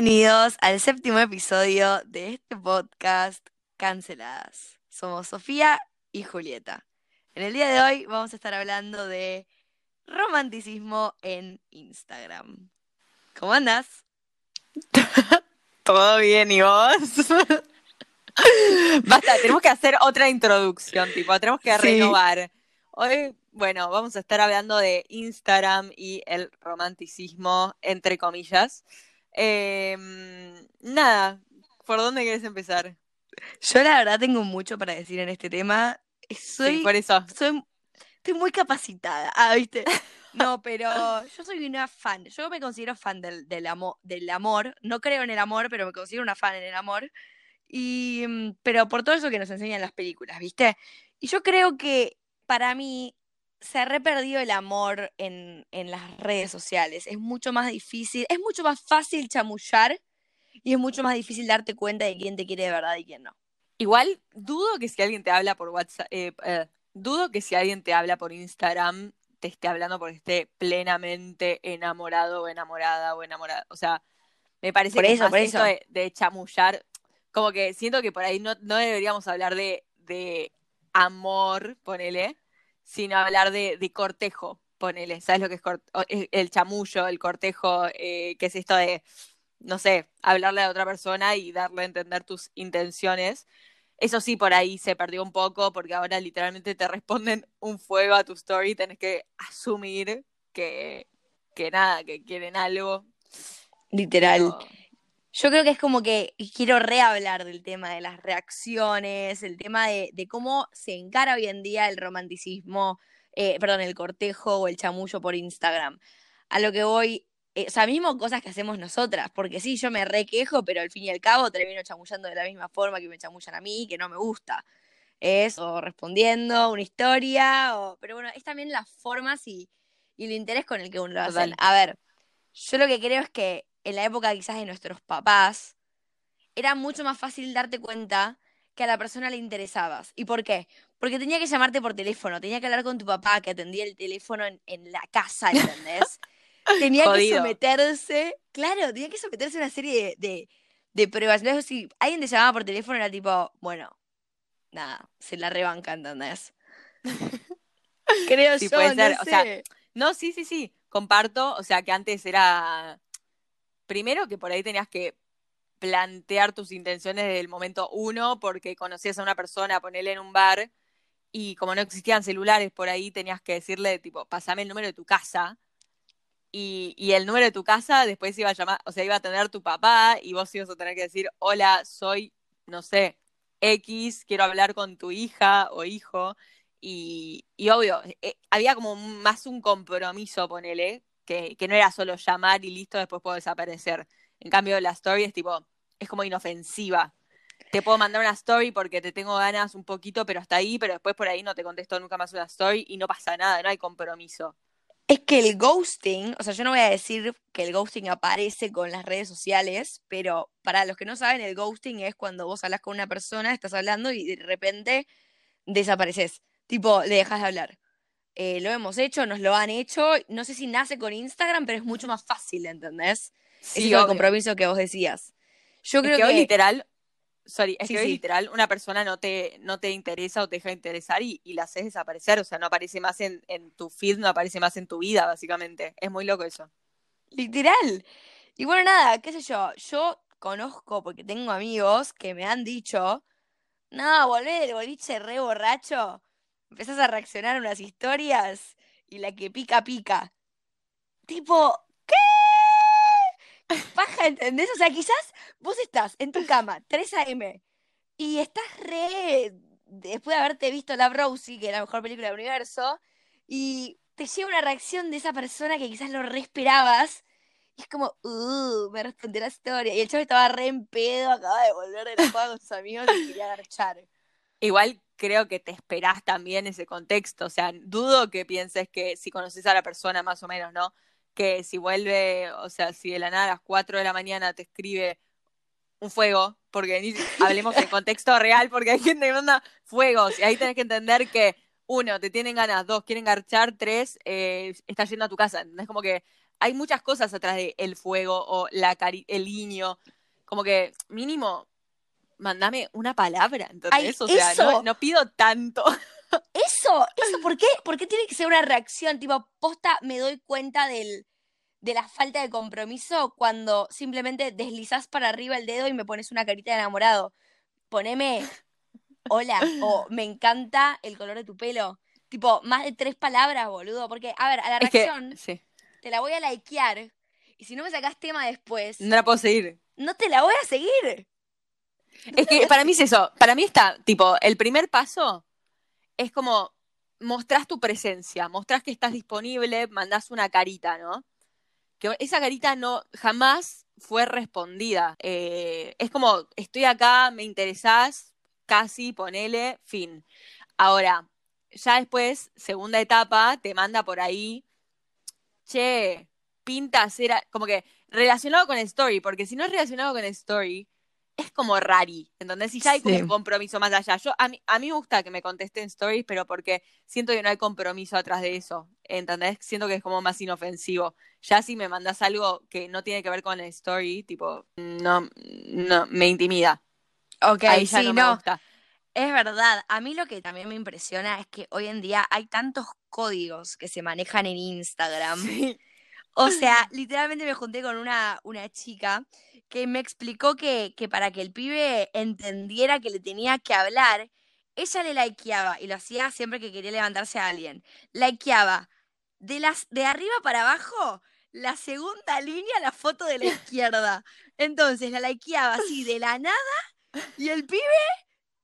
Bienvenidos al séptimo episodio de este podcast Canceladas. Somos Sofía y Julieta. En el día de hoy vamos a estar hablando de romanticismo en Instagram. ¿Cómo andas? Todo bien, ¿y vos? Basta, tenemos que hacer otra introducción, tipo, tenemos que Sí. renovar. Hoy, bueno, vamos a estar hablando de Instagram y el romanticismo, entre comillas. Em, nada, ¿por dónde quieres empezar? Yo la verdad tengo mucho para decir en este tema. Soy, Sí, por eso. soy, estoy muy capacitada. Ah, ¿viste? No, pero yo soy una fan. Yo me considero fan del, del, amo- del amor. No creo en el amor, pero me considero una fan en el amor. Y, mm, pero por todo eso que nos enseñan las películas, ¿viste? Y yo creo que para mí se ha re perdido el amor en, en las redes sociales. Es mucho más difícil, es mucho más fácil chamullar y es mucho más difícil darte cuenta de quién te quiere de verdad y quién no. Igual, dudo que si alguien te habla por WhatsApp, eh, eh, dudo que si alguien te habla por Instagram, te esté hablando porque esté plenamente enamorado o enamorada o enamorada. O sea, me parece Por que es eso, más por eso. de, de chamullar. Como que siento que por ahí no, no deberíamos hablar de, de amor, ponele, sino hablar de, de cortejo, ponele. ¿Sabes lo que es o- el el chamullo, el cortejo? eh, que es esto de, no sé, hablarle a otra persona y darle a entender tus intenciones. Eso sí, por ahí se perdió un poco porque ahora literalmente te responden un fuego a tu story, tenés que asumir que, que nada, que quieren algo. Literal. pero- Yo creo que es como que quiero rehablar del tema de las reacciones, el tema de, de cómo se encara hoy en día el romanticismo, eh, perdón, el cortejo o el chamullo por Instagram. A lo que voy, eh, o sea, mismo cosas que hacemos nosotras, porque sí, yo me requejo, pero al fin y al cabo termino chamullando de la misma forma que me chamullan a mí, que no me gusta. Es o respondiendo una historia, o... pero bueno, es también las formas y, y el interés con el que uno lo hace. A ver, yo lo que creo es que en la época quizás de nuestros papás, era mucho más fácil darte cuenta que a la persona le interesabas. ¿Y por qué? Porque tenía que llamarte por teléfono, tenía que hablar con tu papá que atendía el teléfono en, en la casa, ¿entendés? tenía que someterse, claro, tenía que someterse a una serie de, de, de pruebas. Entonces, si alguien te llamaba por teléfono, era tipo, bueno, nada, se la rebanca, ¿entendés? Creo Sí, yo, puede no ser, o sea, sé. No, sí, sí, sí, comparto, o sea que antes era, primero que por ahí tenías que plantear tus intenciones desde el momento uno, porque conocías a una persona, ponerle en un bar, y como no existían celulares por ahí, tenías que decirle, tipo, pasame el número de tu casa, y, el número de tu casa después iba a llamar, o sea, iba a tener tu papá, y vos ibas a tener que decir, hola, soy, no sé, X, quiero hablar con tu hija o hijo, y, y obvio, eh, había como más un compromiso, ponele, que, no era solo llamar y listo, después puedo desaparecer. En cambio, la story es tipo, es como inofensiva. Te puedo mandar una story porque te tengo ganas un poquito, pero hasta ahí, pero después por ahí no te contesto nunca más una story y no pasa nada, no hay compromiso. Es que el ghosting, o sea, yo no voy a decir que el ghosting aparece con las redes sociales, pero para los que no saben, el ghosting es cuando vos hablas con una persona, estás hablando y de repente desapareces. Tipo, le dejas de hablar. Eh, lo hemos hecho, nos lo han hecho. No sé si nace con Instagram, pero es mucho más fácil, ¿entendés? Sí, es el compromiso que vos decías. Yo Es creo que hoy literal, sorry, es Sí, que hoy sí. literal una persona no te, no te interesa o te deja de interesar y, y la haces desaparecer, o sea, no aparece más en, en tu feed, no aparece más en tu vida, básicamente. Es muy loco eso. Literal. Y bueno, nada, qué sé yo, yo conozco porque tengo amigos que me han dicho, no, volvé del boliche re borracho, empezás a reaccionar a unas historias y la que pica, pica. Tipo, ¿qué? Paja, ¿entendés? O sea, quizás vos estás en tu cama, 3 a.m., y estás re, después de haberte visto La Rosie, que es la mejor película del universo, y te llega una reacción de esa persona que quizás lo re esperabas, y es como, uh, me respondió la historia. Y el chavo estaba re en pedo, acaba de volver de la con sus amigos y quería garchar. Igual creo que te esperás también ese contexto, o sea, dudo que pienses que si conoces a la persona más o menos, ¿no? Que si vuelve, o sea, si de la nada a las 4 de la mañana te escribe un fuego, porque ni- hablemos en contexto real, porque hay gente que manda fuegos, y ahí tenés que entender que, uno, te tienen ganas, dos, quieren garchar, tres, eh, está yendo a tu casa, ¿entendés? Como que hay muchas cosas atrás de el fuego o la cari el niño. Como que mínimo, mandame una palabra, entonces, Ay, o sea, eso. no, no pido tanto. Eso, eso, ¿por qué? ¿Por qué tiene que ser una reacción? Tipo, posta, me doy cuenta del, de la falta de compromiso cuando simplemente deslizás para arriba el dedo y me pones una carita de enamorado. Poneme hola o me encanta el color de tu pelo. Tipo, más de tres palabras, boludo. Porque, a ver, a la Es que, reacción sí, te la voy a likear y si no me sacás tema después, no la puedo seguir. no te la voy a seguir. Es que para mí es eso. Para mí está, tipo, el primer paso es como mostrás tu presencia, mostrás que estás disponible, mandás una carita, ¿no? Que esa carita no jamás fue respondida. Eh, es como, estoy acá, me interesás, casi, ponele, fin. Ahora, ya después, segunda etapa, te manda por ahí, che, pinta hacer, como que relacionado con el story, porque si no es relacionado con el story, es como rari, ¿entendés? Y ya hay Sí. un compromiso más allá. Yo, a mí, a mí me gusta que me contesten stories, pero porque siento que no hay compromiso atrás de eso, ¿entendés? Siento que es como más inofensivo. Ya si me mandas algo que no tiene que ver con el story, tipo, no, no, me intimida. Ok, Ahí ya sí, no me no. gusta. Es verdad, a mí lo que también me impresiona es que hoy en día hay tantos códigos que se manejan en Instagram. Sí. O sea, literalmente me junté con una, una chica que me explicó que, que para que el pibe entendiera que le tenía que hablar, ella le likeaba y lo hacía siempre que quería levantarse a alguien. Likeaba de, las, de arriba para abajo la segunda línea, la foto de la izquierda. Entonces la likeaba así de la nada y el pibe,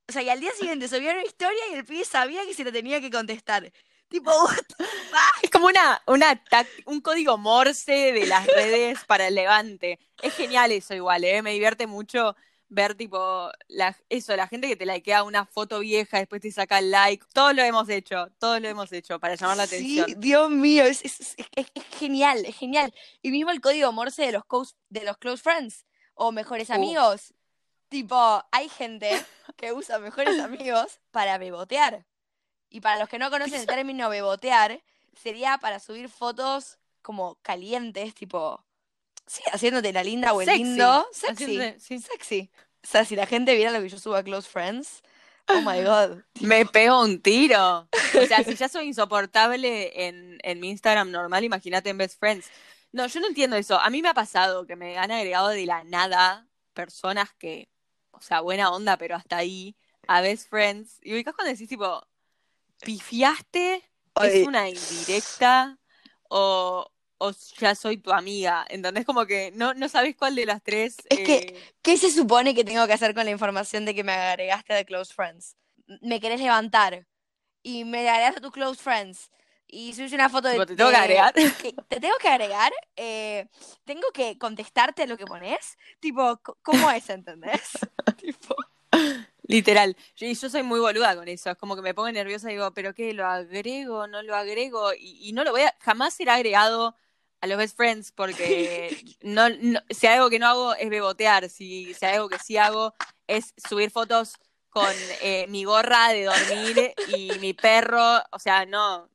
o sea, y al día siguiente subía una historia y el pibe sabía que se le tenía que contestar. Tipo? Es como una, una un código morse de las redes para el levante. Es genial eso igual, ¿eh? Me divierte mucho ver tipo la, eso, la gente que te likea una foto vieja, después te saca el like. Todos lo hemos hecho, todos lo hemos hecho para llamar la Sí, atención. Dios mío, es, es- es- es- es genial, es genial. Y mismo el código Morse de los, close- de los close friends o mejores Uh. amigos. Tipo, hay gente que usa mejores amigos para bebotear. Y para los que no conocen el término bebotear, sería para subir fotos como calientes, tipo, sí, haciéndote la linda o el Sexy, lindo. Sexy, haciéndote- sí. sexy. O sea, si la gente viera lo que yo subo a close friends, oh my god. Me pego un tiro. O sea, si ya soy insoportable en, en mi Instagram normal, imagínate en Best Friends. No, yo no entiendo eso. A mí me ha pasado que me han agregado de la nada personas que, o sea, buena onda, pero hasta ahí, a Best Friends. Y ubicás cuando decís, tipo, ¿pifiaste? Ay. ¿Es una indirecta? ¿O, o ya soy tu amiga? ¿Entendés? Como que no, no sabes cuál de las tres. Es que- eh, ¿Qué se supone que tengo que hacer con la información de que me agregaste de Close Friends? Me querés levantar y me agregaste a tus Close Friends y subes una foto de... ¿te tengo que agregar? que- ¿Te tengo que agregar? Eh, ¿Tengo que contestarte lo que pones? Tipo, ¿cómo es, entendés? tipo, Literal. Yo, y yo soy muy boluda con eso. Es como que me pongo nerviosa y digo, ¿pero qué? ¿Lo agrego? ¿No lo agrego? Y, y no lo voy a. Jamás será agregado a los best friends porque no, no- si hay algo que no hago es bebotear. Si, si hay algo que sí hago es subir fotos con eh, mi gorra de dormir y mi perro. O sea, no.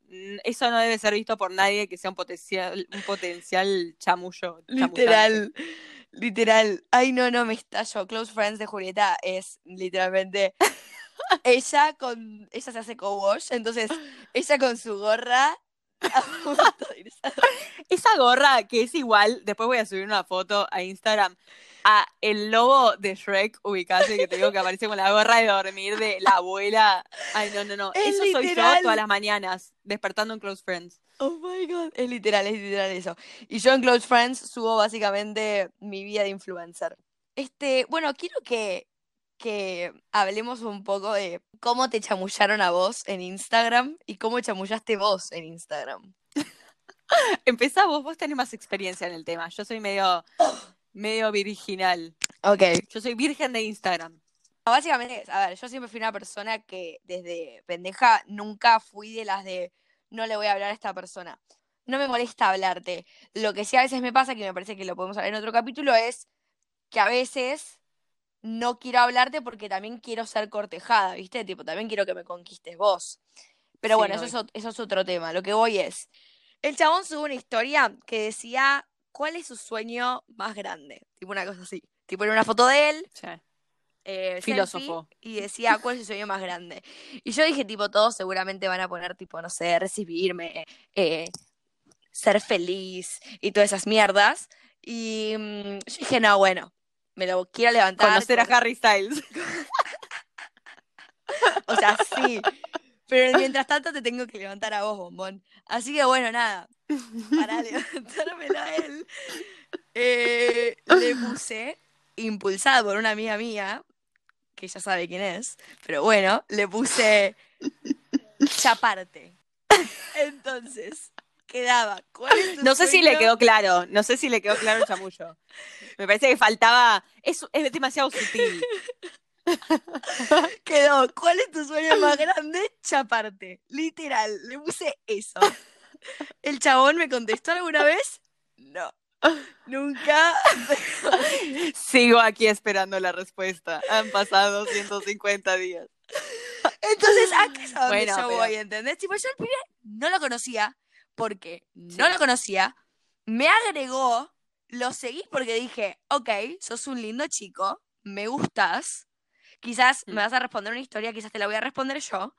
Eso no debe ser visto por nadie que sea un potencial, un potencial chamullo. chamullante. Literal. Ay, no, no, me estallo. Close Friends de Julieta es literalmente... Ella con... Ella se hace co-wash, entonces ella con su gorra... Esa gorra que es igual, después voy a subir una foto a Instagram, a el lobo de Shrek, ubicate, que te digo que aparece con la gorra de dormir de la abuela. Ay, no, no, no. Es Eso soy yo todas las mañanas, despertando en Close Friends. Oh my god, es literal, es literal eso. Y yo en Close Friends subo básicamente mi vida de influencer. Este, bueno, quiero que, que hablemos un poco de cómo te chamullaron a vos en Instagram y cómo chamullaste vos en Instagram. Empezá vos, vos tenés más experiencia en el tema. Yo soy medio, medio virginal. Ok. Yo soy virgen de Instagram. Básicamente, a ver, yo siempre fui una persona que desde pendeja nunca fui de las de no le voy a hablar a esta persona. No me molesta hablarte. Lo que sí a veces me pasa, que me parece que lo podemos hablar en otro capítulo, es que a veces no quiero hablarte porque también quiero ser cortejada, ¿viste? Tipo, también quiero que me conquistes vos. Pero Sí, bueno, eso es, eso es otro tema. Lo que voy es, El chabón subió una historia que decía cuál es su sueño más grande. Tipo una cosa así. Tipo era una foto de él. Sí. eh, Filósofo. Y decía cuál es su sueño más grande. Y yo dije, tipo, todos seguramente van a poner, tipo, no sé, recibirme, eh, ser feliz y todas esas mierdas. Y mm, yo dije, no, bueno, me lo quiero levantar. Conocer a Harry Styles. O sea, sí. Pero mientras tanto te tengo que levantar a vos, bombón. Así que bueno, nada. Para levantármelo a él, eh, le puse, impulsada por una amiga mía, que ya sabe quién es, pero bueno, le puse chaparte. Entonces, quedaba. ¿cuál es tu No sé si le quedó claro, no sé si le quedó claro el chamullo. Me parece que faltaba, es, es demasiado sutil. Quedó, ¿cuál es tu sueño más grande? Chaparte. Literal, le puse eso. ¿El chabón me contestó alguna vez? No. Nunca. Sigo aquí esperando la respuesta. Han pasado 150 días. Entonces, acá es a donde Bueno, yo pero- voy, ¿entendés? Tipo, yo al primer no lo conocía porque no Sí. lo conocía. Me agregó, lo seguí porque dije, ok, sos un lindo chico, me gustas. Quizás Mm. me vas a responder una historia, quizás te la voy a responder yo.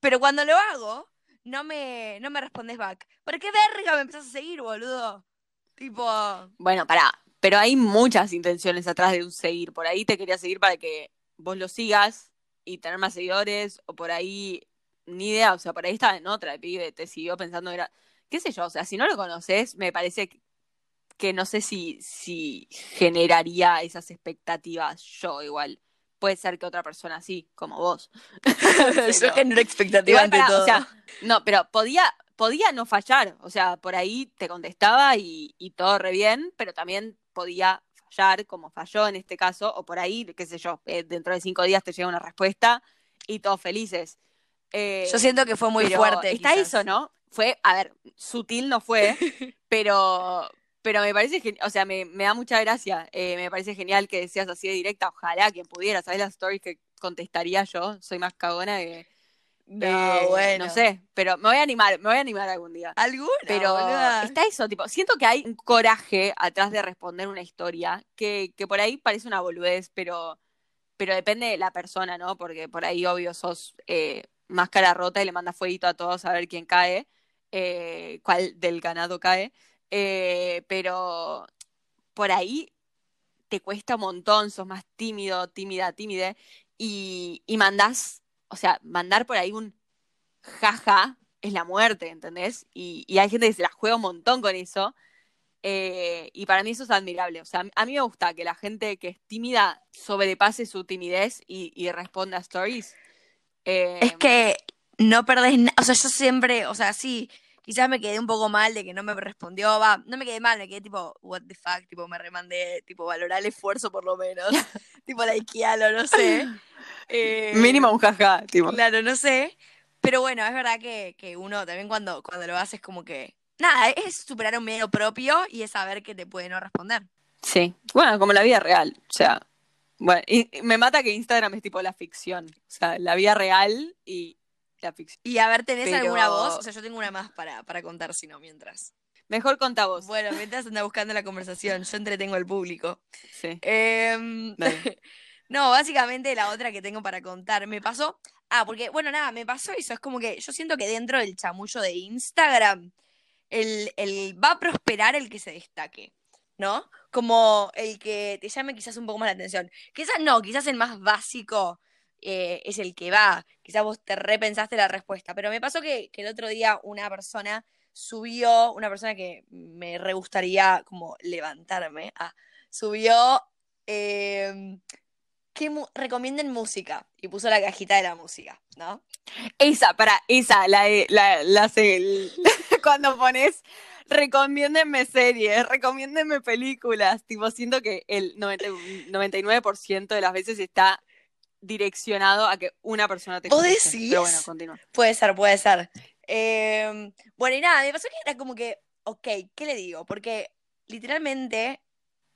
Pero cuando lo hago, no me, no me respondes back. ¿Por qué verga me empezás a seguir, boludo? Tipo, Bueno, pará, pero hay muchas intenciones atrás de un seguir. Por ahí te quería seguir para que vos lo sigas y tener más seguidores, o por ahí, ni idea, o sea, por ahí estaba en otra, el pibe, te siguió pensando, era, qué sé yo, o sea, si no lo conoces, me parece que, no sé si, si generaría esas expectativas yo igual. Puede ser que otra persona sí, como vos. yo genero expectativa ante todo. o sea, no, pero podía, podía no fallar. O sea, por ahí te contestaba y, y todo re bien, pero también podía fallar, como falló en este caso, o por ahí, qué sé yo, eh, dentro de cinco días te llega una respuesta y todos felices. Eh, yo siento que fue muy fuerte. Está quizás. eso, ¿no? Fue, a ver, sutil no fue, pero, pero me parece, o sea, me, me da mucha gracia. Eh, me parece genial que seas así de directa. Ojalá quien pudiera, ¿sabes las stories que contestaría yo? Soy más cagona que. No, eh, bueno. No sé, pero me voy a animar, me voy a animar algún día. ¿Alguna? Pero boluda? está eso, tipo, siento que hay un coraje atrás de responder una historia que, que por ahí parece una boludez, pero, pero depende de la persona, ¿no? Porque por ahí, obvio, sos eh, máscara rota y le mandas fueguito a todos a ver quién cae, eh, cuál del ganado cae. Eh, pero por ahí te cuesta un montón, sos más tímido, tímida, tímide, y, y mandás, o sea, mandar por ahí un jaja es la muerte, ¿entendés? Y, y hay gente que se la juega un montón con eso. eh, y para mí eso es admirable. O sea, a mí me gusta que la gente que es tímida sobrepase su timidez y, y responda a stories. Eh, Es que no perdés nada. O sea, yo siempre, o sea, sí, quizás me quedé un poco mal de que no me respondió. Va, no me quedé mal, me quedé tipo, what the fuck, tipo, me remandé, tipo, valorar el esfuerzo por lo menos. tipo, likealo, no sé. Eh, Mínimo un jaja, tipo. Claro, no sé. Pero bueno, es verdad que, que uno también cuando, cuando lo haces como que. Nada, es superar un miedo propio y es saber que te puede no responder. Sí. Bueno, como la vida real. O sea, bueno, y y me mata que Instagram es tipo la ficción. O sea, la vida real y la ficción. Y a ver, ¿tenés Pero- alguna voz? O sea, yo tengo una más para, para contar, si no, mientras. Mejor conta vos. Bueno, mientras anda buscando la conversación, yo entretengo al público. Sí. Em, Dale. no, básicamente la otra que tengo para contar me pasó. Ah, porque, bueno, nada, me pasó eso. Es como que yo siento que dentro del chamullo de Instagram, el, el va a prosperar el que se destaque, ¿no? Como el que te llame quizás un poco más la atención. Quizás no, quizás el más básico eh, es el que va. Quizás vos te repensaste la respuesta. Pero me pasó que, que el otro día una persona subió, una persona que me re gustaría como levantarme, ah, subió eh, que recomienden música y puso la cajita de la música, ¿no? Esa, para, esa, la, la, la, cuando pones recomiéndenme series, recomiéndenme películas, tipo, siento que el 90 99% de las veces está direccionado a que una persona te ¿Vos decís? Pero bueno, continúa. Puede ser, puede ser. Eh, bueno, y nada, me pasó que era como que, ok, ¿qué le digo? Porque literalmente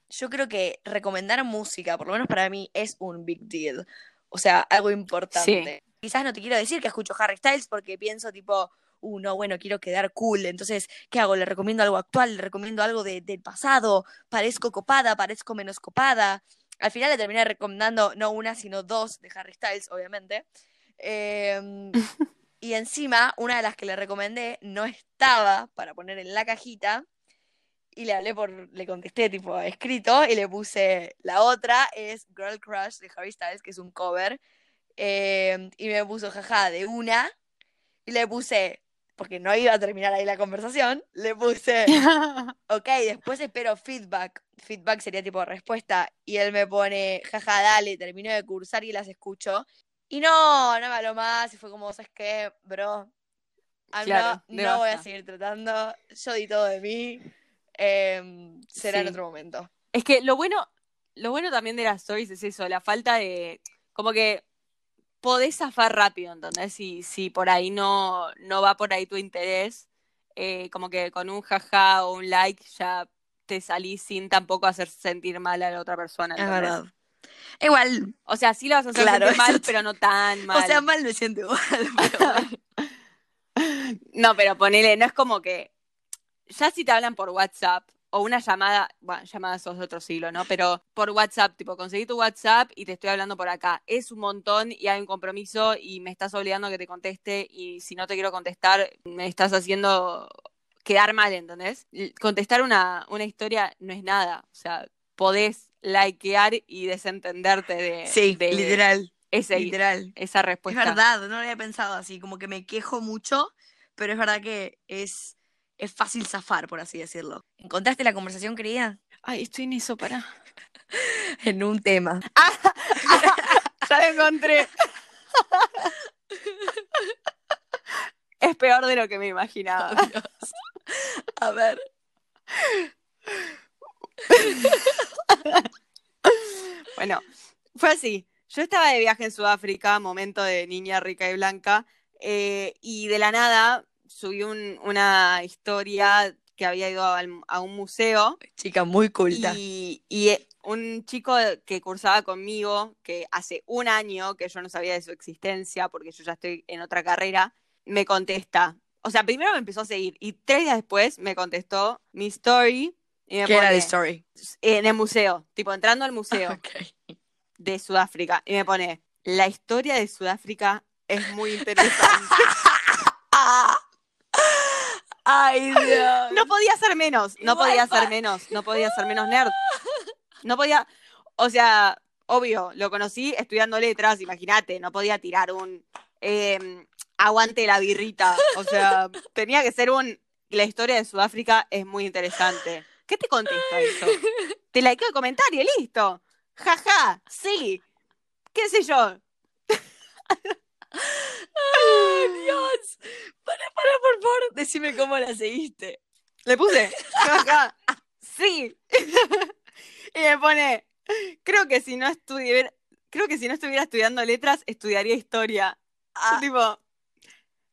yo creo que recomendar música, por lo menos para mí, es un big deal. O sea, algo importante. Quizás no te quiero decir que escucho Harry Styles porque pienso tipo, uh, no, bueno, quiero quedar cool, entonces, ¿qué hago? ¿Le recomiendo algo actual? ¿Le recomiendo algo de, del pasado? ¿Parezco copada? ¿Parezco menos copada? Al final le terminé recomendando no una, sino dos de Harry Styles, obviamente. Em, y encima, una de las que le recomendé no estaba para poner en la cajita. Y le hablé por, le contesté tipo escrito y le puse la otra es Girl Crush de Harry Styles, que es un cover. Em, y me puso jaja de una. Y le puse, porque no iba a terminar ahí la conversación, le puse, ok, después espero feedback. Feedback sería tipo respuesta. Y él me pone, jaja, dale, termino de cursar y las escucho. Y no, no me habló más. Y fue como, ¿sabes qué, bro? Claro, no voy a seguir tratando. Yo di todo de mí. Em, será en otro momento. Es que lo bueno, lo bueno también de las stories es eso, la falta de, como que podés zafar rápido, ¿entendés? Si, si por ahí no, no va por ahí tu interés, eh, como que con un jaja o un like ya te salís sin tampoco hacer sentir mal a la otra persona, Es ¿entendés? verdad. Igual, O sea, sí lo vas a hacer Claro, sentir mal, pero no tan mal. o sea, mal me siento igual. pero. No, pero ponele, no es como que ya si te hablan por WhatsApp o una llamada, bueno, llamadas sos de otro siglo, ¿no? Pero por WhatsApp, tipo, conseguí tu WhatsApp y te estoy hablando por acá. Es un montón y hay un compromiso y me estás obligando a que te conteste y si no te quiero contestar, me estás haciendo quedar mal, ¿entendés? Contestar una, una historia no es nada. O sea, podés likear y desentenderte de, Sí, de literal, ese- literal. esa Es respuesta. verdad, no lo había pensado así, como que me quejo mucho, pero es verdad que es, es fácil zafar, por así decirlo. ¿Encontraste la conversación, querida? Ay, estoy en eso, para. En un tema. Ya lo encontré. Es peor de lo que me imaginaba. A ver. Bueno, fue así. Yo estaba de viaje en Sudáfrica, momento de niña rica y blanca, eh, y de la nada subí un- una historia que había ido a un museo Chica muy culta. y, y, eh, un chico que cursaba conmigo, que hace un año que yo no sabía de su existencia porque yo ya estoy en otra carrera, me contesta. O sea, primero me empezó a seguir y tres días después me contestó mi story y me ¿Qué era la story? en el museo, tipo entrando al museo Ok. de Sudáfrica y me pone, la historia de Sudáfrica es muy interesante. Ay, Dios. No podía ser menos, no Igual podía pa- ser menos, no podía ser menos nerd. No podía, o sea, obvio, lo conocí estudiando letras, imagínate, no podía tirar un eh, aguante la birrita. O sea, tenía que ser un, la historia de Sudáfrica es muy interesante. ¿Qué te contesta eso? Te likeo el comentario, listo. Jaja, sí. ¿Qué sé yo? Ay, Dios. Para, para, por favor, decime cómo la seguiste. Le puse, sí. y me pone, creo que si no estuviera, creo que si no estuviera estudiando letras, estudiaría historia. Ah, tipo,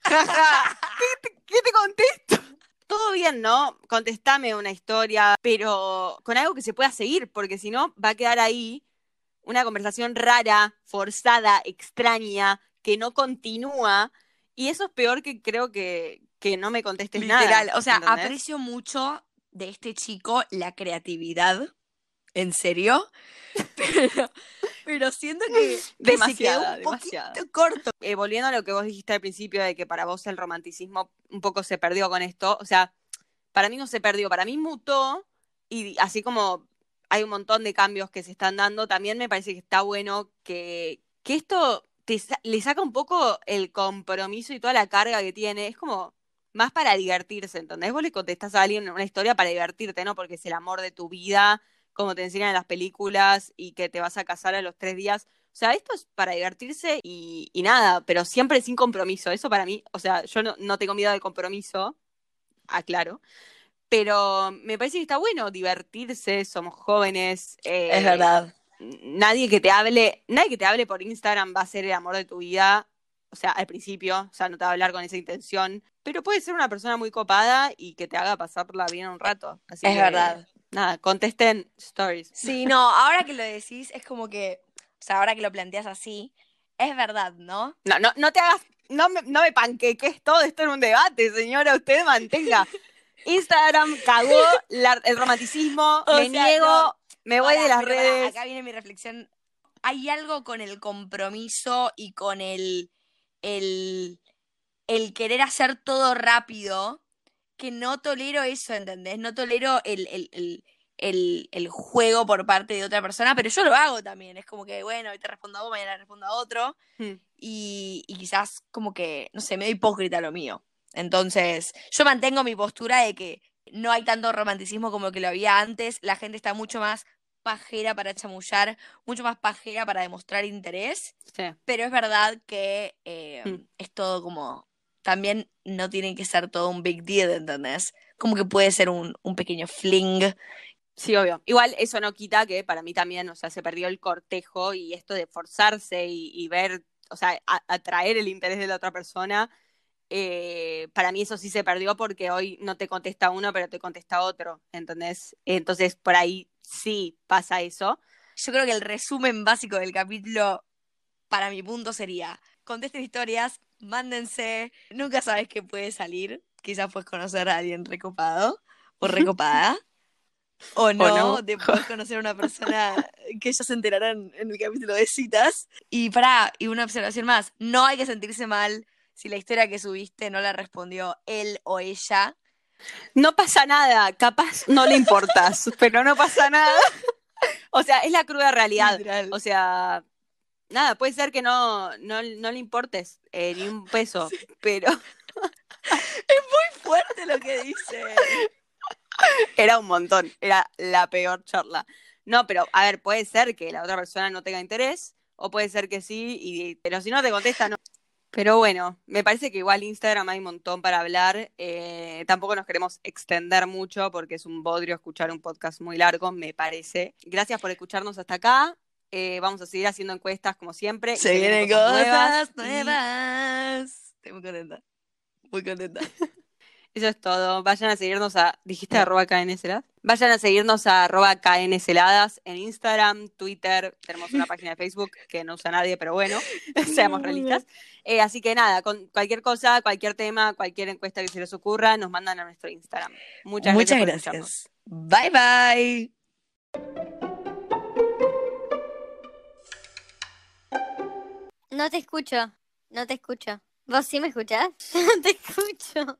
jaja, ¿qué te, qué te contesto? Todo bien, ¿no? Contestame una historia, pero con algo que se pueda seguir, porque si no, va a quedar ahí una conversación rara, forzada, extraña, que no continúa. Y eso es peor que creo que, que no me contestes nada. literal. O sea, ¿entendés? aprecio mucho de este chico la creatividad. ¿En serio? Pero, pero siento que, Demasiada, un demasiada. poquito corto. eh, volviendo a lo que vos dijiste al principio de que para vos el romanticismo un poco se perdió con esto, o sea, para mí no se perdió, para mí mutó y así como hay un montón de cambios que se están dando, también me parece que está bueno que, que esto te le saca un poco el compromiso y toda la carga que tiene, es como más para divertirse, ¿entendés? Vos le contestás a alguien una historia para divertirte, ¿no? Porque es el amor de tu vida, como te enseñan en las películas y que te vas a casar a los tres días. O sea, esto es para divertirse y, y nada, pero siempre sin compromiso. Eso para mí, o sea, yo no, no tengo miedo del compromiso, aclaro. Pero me parece que está bueno divertirse, somos jóvenes. eh, Es verdad. Nadie que te hable, nadie que te hable por Instagram va a ser el amor de tu vida. O sea, al principio, o sea, no te va a hablar con esa intención. Pero puede ser una persona muy copada y que te haga pasarla bien un rato. Así Es que, verdad. Nada, contesten stories. Sí, no, ahora que lo decís, es como que, o sea, ahora que lo planteas así, es verdad, ¿no? No, no, no te hagas, no me, no me panqueques todo esto en un debate, señora, usted mantenga. Instagram cagó la- el romanticismo, O me sea, niego, no. Me voy de las redes. acá viene mi reflexión. Hay algo con el compromiso y con el, el, el querer hacer todo rápido que no tolero eso, ¿entendés? No tolero el, el, el, el, el juego por parte de otra persona, pero yo lo hago también. Es como que, bueno, hoy te respondo a vos, mañana respondo a otro. Hmm. Y, y quizás como que, no sé, medio hipócrita lo mío. Entonces, yo mantengo mi postura de que no hay tanto romanticismo como que lo había antes. La gente está mucho más pajera para chamullar, mucho más pajera para demostrar interés. Sí. Pero es verdad que eh, Mm. es todo como. También no tiene que ser todo un big deal, ¿entendés? Como que puede ser un, un pequeño fling. Sí, obvio. Igual eso no quita que para mí también, o sea, se perdió el cortejo y esto de forzarse y, y ver, o sea, a- atraer el interés de la otra persona. Eh, para mí eso sí se perdió porque hoy no te contesta uno, pero te contesta otro, ¿entendés? Entonces por ahí sí pasa eso. Yo creo que el resumen básico del capítulo, para mi punto, sería: contesten historias, mándense. Nunca sabes qué puede salir. Quizás puedes conocer a alguien recopado o recopada. O no, no. de poder conocer a una persona que ellos se enterarán en el capítulo de citas. Y para, y una observación más: no hay que sentirse mal si la historia que subiste no la respondió él o ella. No pasa nada, capaz no le importas, pero no pasa nada. O sea, es la cruda realidad. Literal. O sea, nada, puede ser que no, no, no le importes eh, ni un peso, pero fuerte lo que dice. era un montón, era la peor charla. No, pero a ver, puede ser que la otra persona no tenga interés, o puede ser que sí, y, pero si no te contesta, no. Pero bueno, me parece que igual Instagram hay un montón para hablar. eh, tampoco nos queremos extender mucho porque es un bodrio escuchar un podcast muy largo, me parece. Gracias por escucharnos hasta acá. eh, vamos a seguir haciendo encuestas como siempre. Se vienen cosas nuevas. Estoy muy contenta. Muy contenta. Eso es todo. Vayan a seguirnos a. ¿Dijiste arroba KNSeladas? Vayan a seguirnos a arroba KNSeladas en Instagram, Twitter. Tenemos una página de Facebook que no usa nadie, pero bueno, seamos realistas. Eh, así que nada, con cualquier cosa, cualquier tema, cualquier encuesta que se les ocurra, nos mandan a nuestro Instagram. Muchas, Muchas gracias. gracias. Bye bye. No te escucho, no te escucho. ¿Vos sí me escuchás? No te escucho.